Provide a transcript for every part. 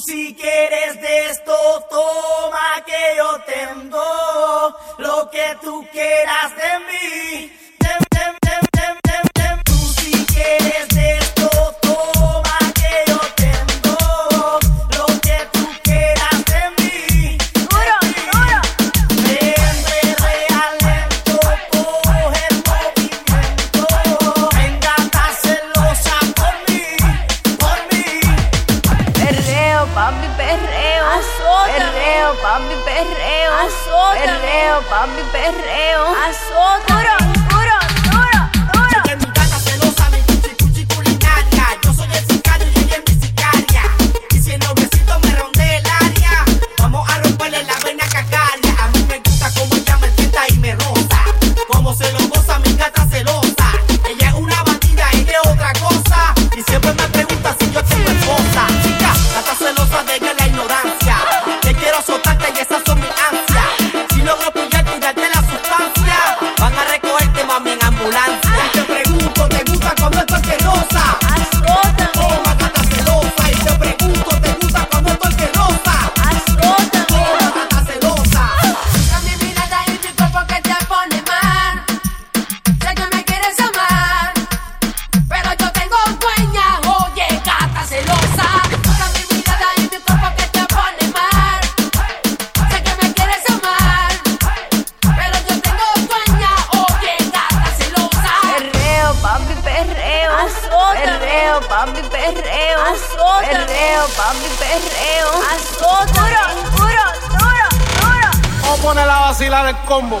si quieres de esto, toma que yo tengo lo que tú quieras de mí. perreo, papi, perreo. Haz duro, duro, duro, duro. Vamos a poner a vacilar el combo.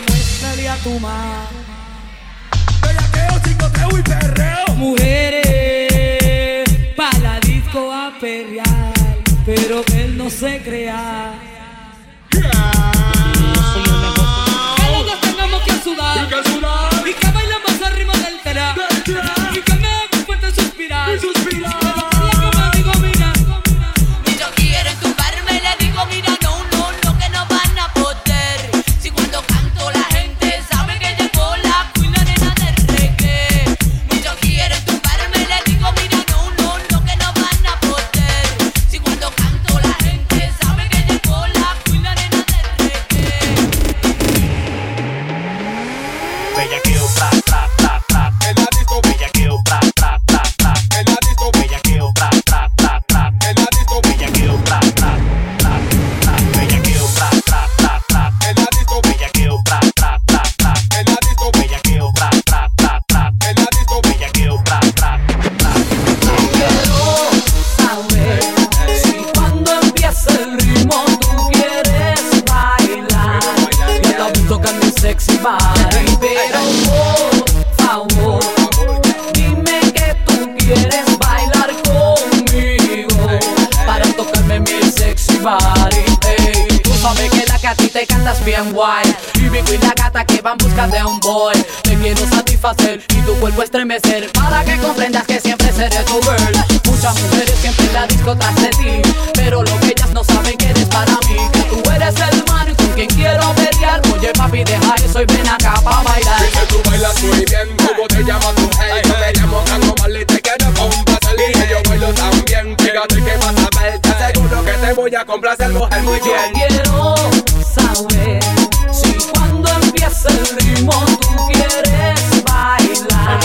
demuéstrale a tu mamá. Bellaqueo, chicoteo y perreo. Mujeres, pa' la disco a perrear, pero que él no se crea. ven acá pa' bailar. Dice tú bailas muy bien, ¿cómo te llamas tú? Hey, yo me llamo Tango Marley, te quiero complacer y yo bailo también. Fíjate que vas a ver, te aseguro que te voy a complacer, mujer, muy bien. Yo quiero saber si cuando empieza el ritmo tú quieres bailar.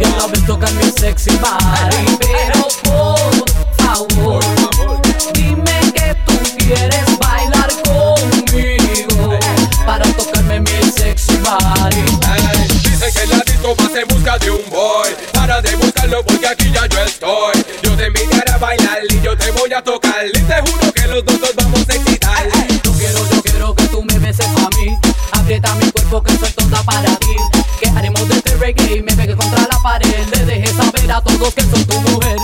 Yo la vez toca mi sexy body, pero de un boy. Para de porque aquí ya yo estoy. Yo te invitaré a bailar y yo te voy a tocar. Y te juro que los dos nos vamos a excitar. Yo quiero, yo quiero que tú me beses a mí. Aprieta mi cuerpo que soy toda para ti. Que haremos de este reggae y me pegué contra la pared. Le dejé saber a todos que soy tu mujer.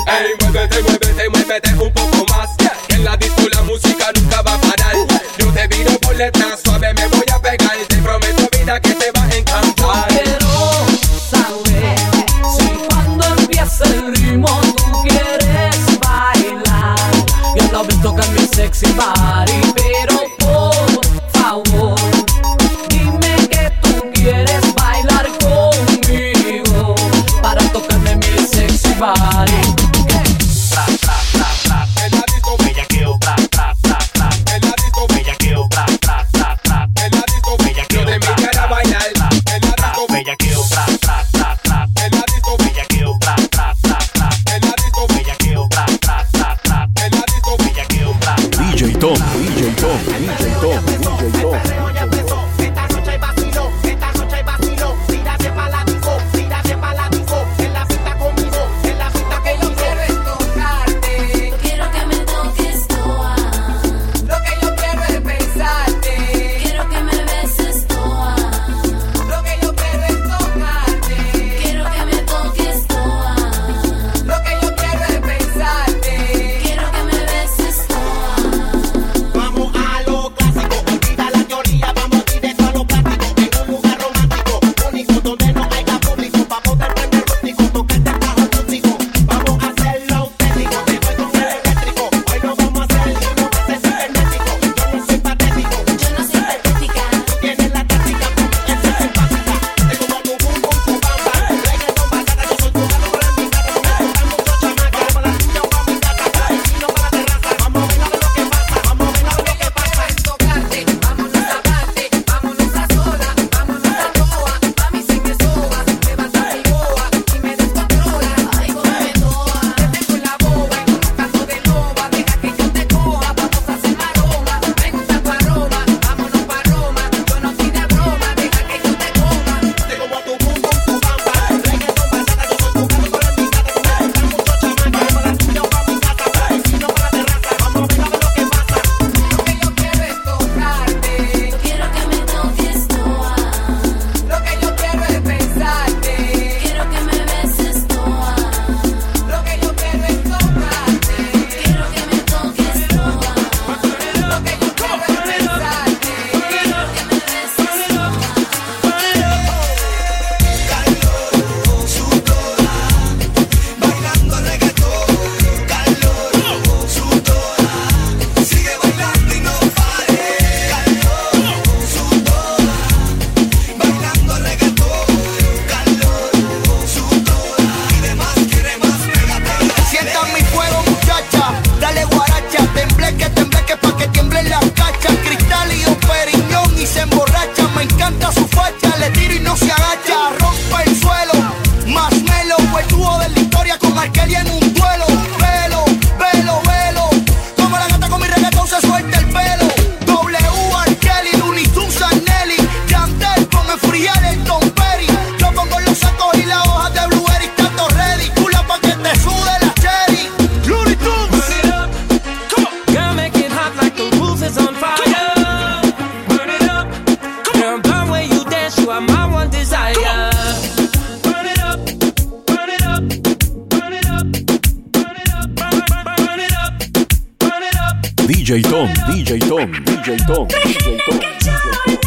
Tom, DJ Tom, DJ Tom, DJ Tom. DJ Tom.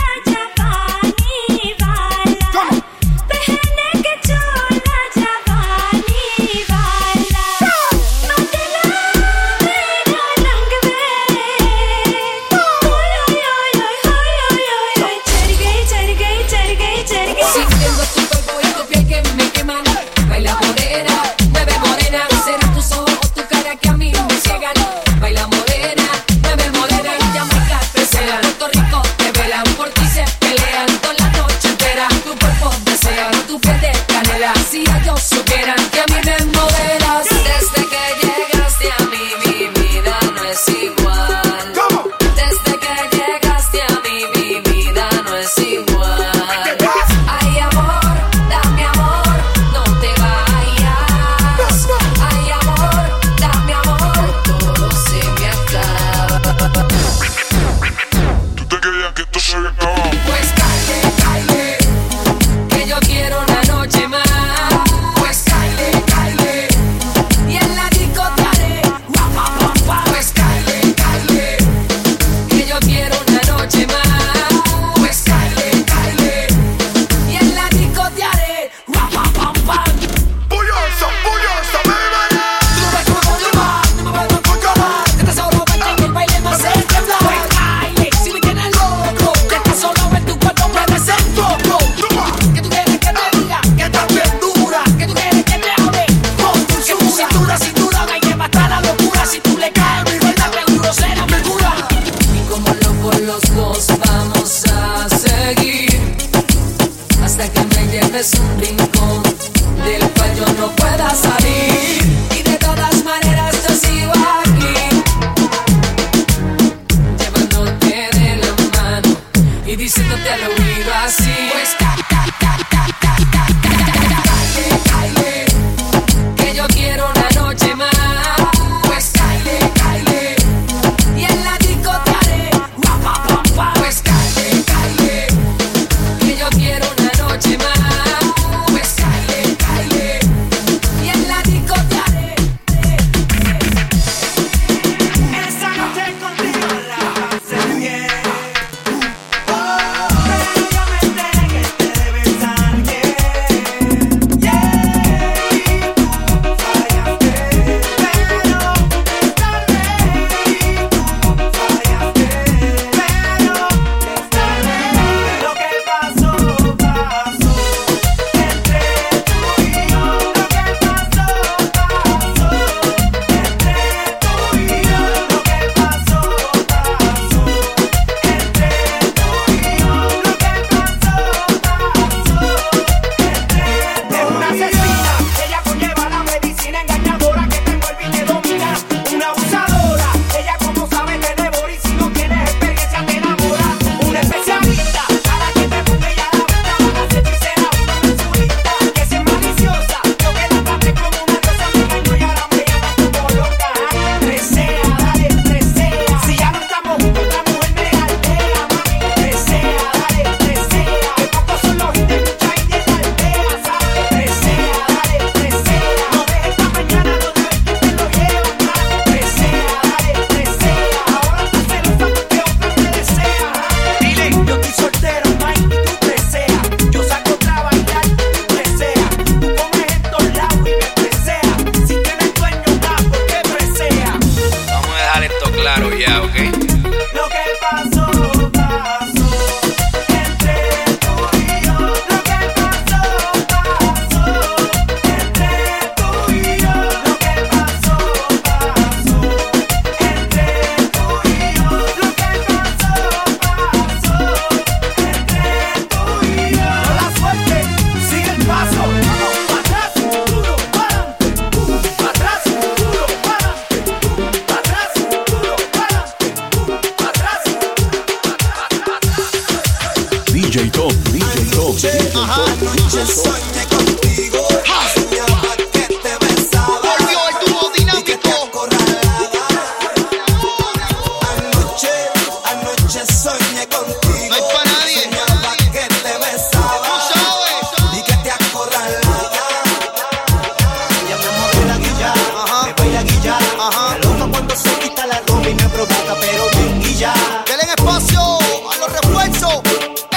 pero bien y ya. Denle espacio a los refuerzos,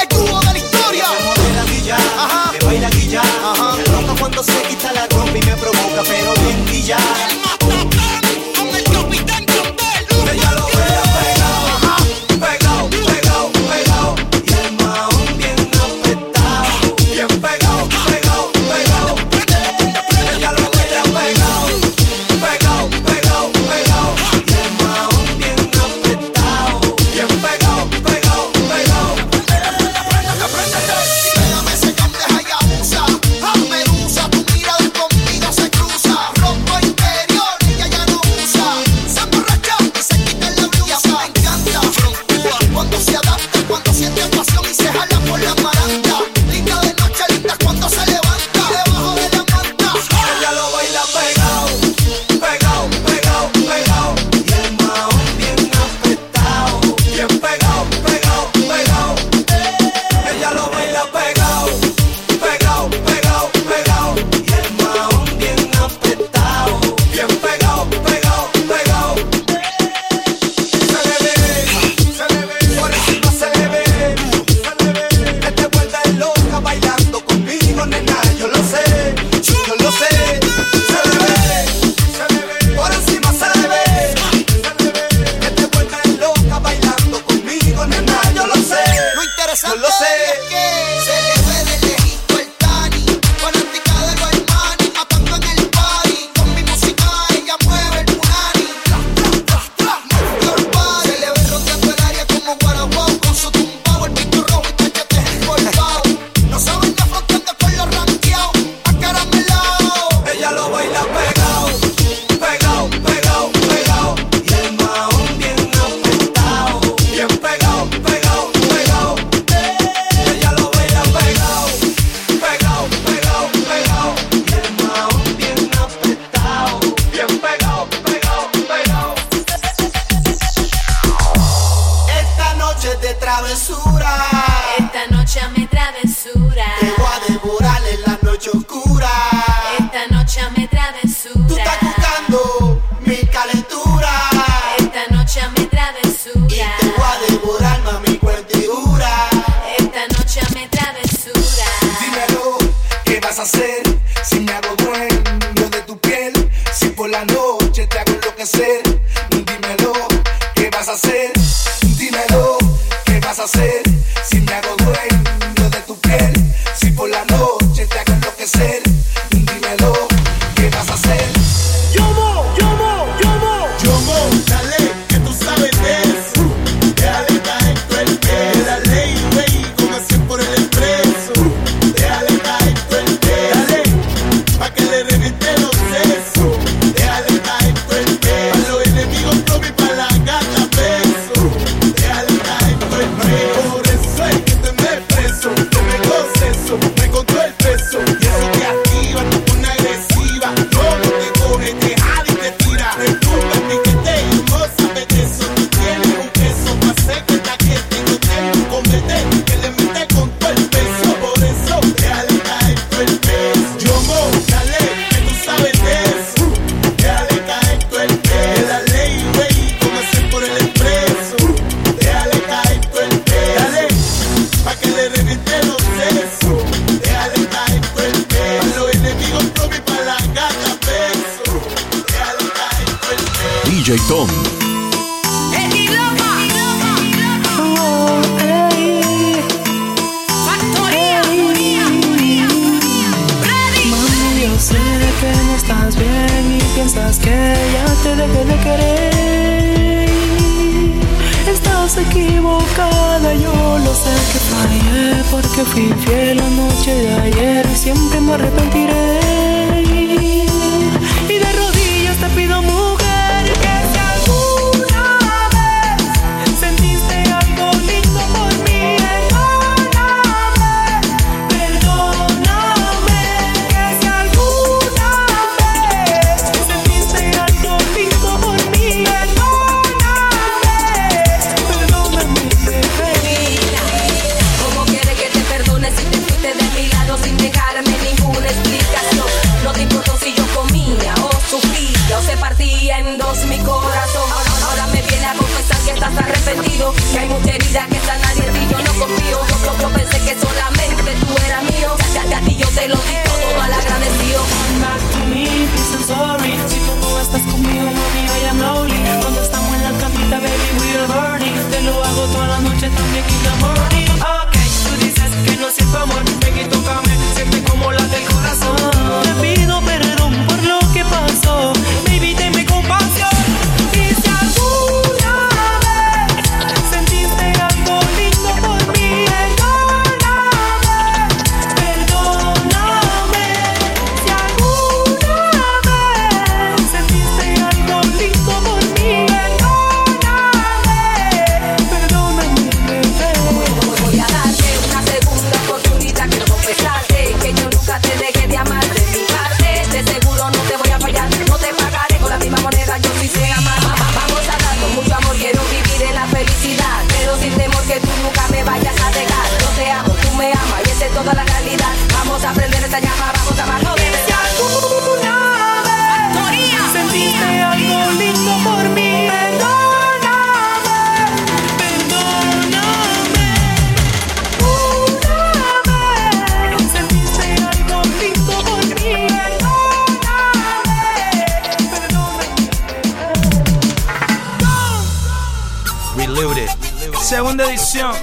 el dúo de la historia. Me de la guilla, Ajá. me baila guilla. Ajá. Me loca cuando se quita la ropa y me provoca, pero bien y ya. si me hago dueño de tu piel, si por la noche te hago enloquecer. La noche, también in. the morning 像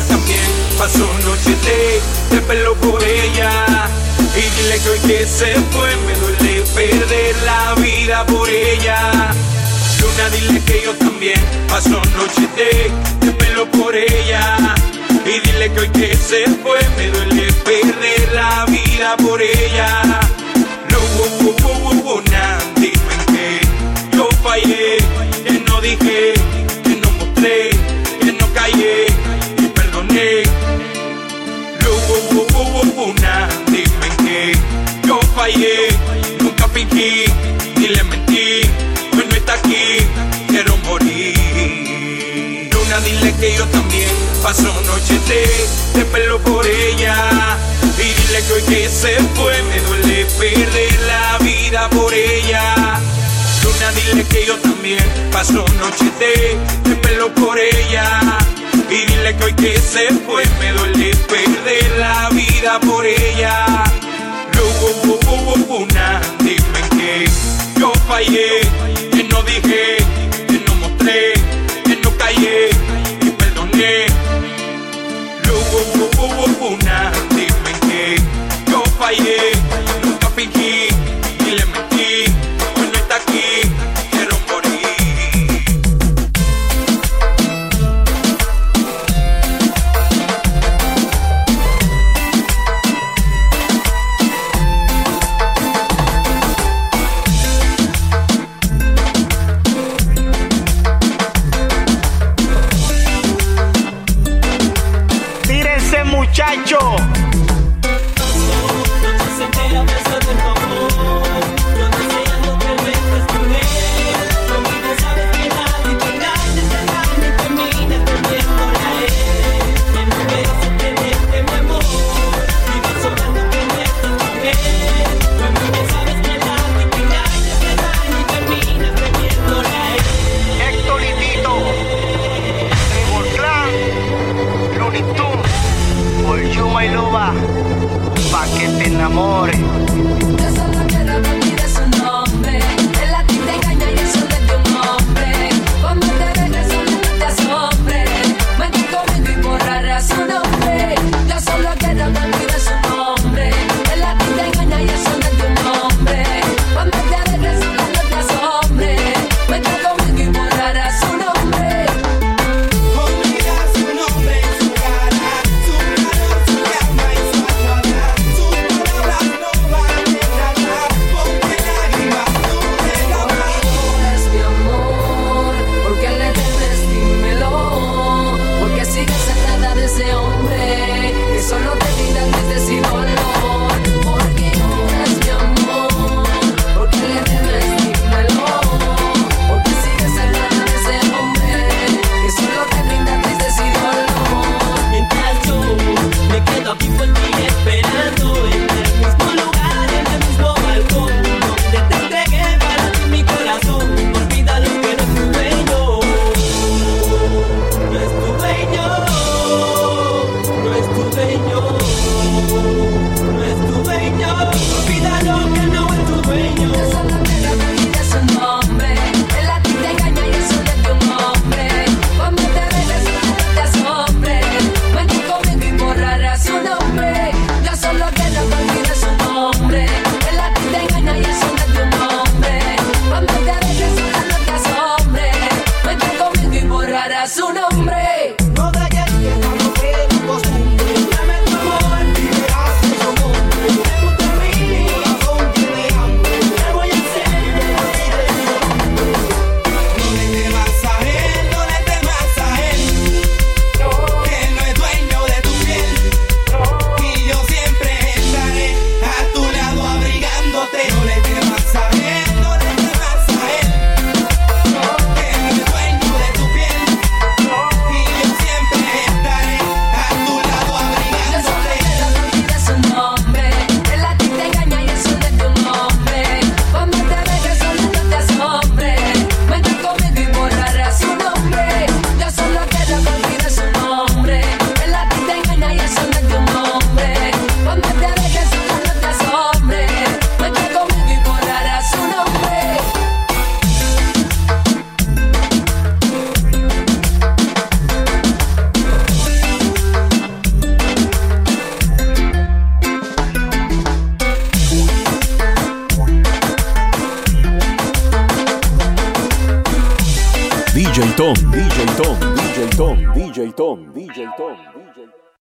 yo también paso noche de, de pelo por ella. Y dile que hoy que se fue me duele perder la vida por ella. Luna, dile que yo también paso noche de, de pelo por ella. Y dile que hoy que se fue me duele perder la vida por ella. Que yo también paso noche de, de pelo por ella. Y dile que hoy que se fue me duele perder la vida por ella. Luna, dile que yo también paso noche de, de pelo por ella. Y dile que hoy que se fue me duele perder la vida por ella. Lu, nah, dime qué yo fallé, que no dije, Tírense, muchachos. amore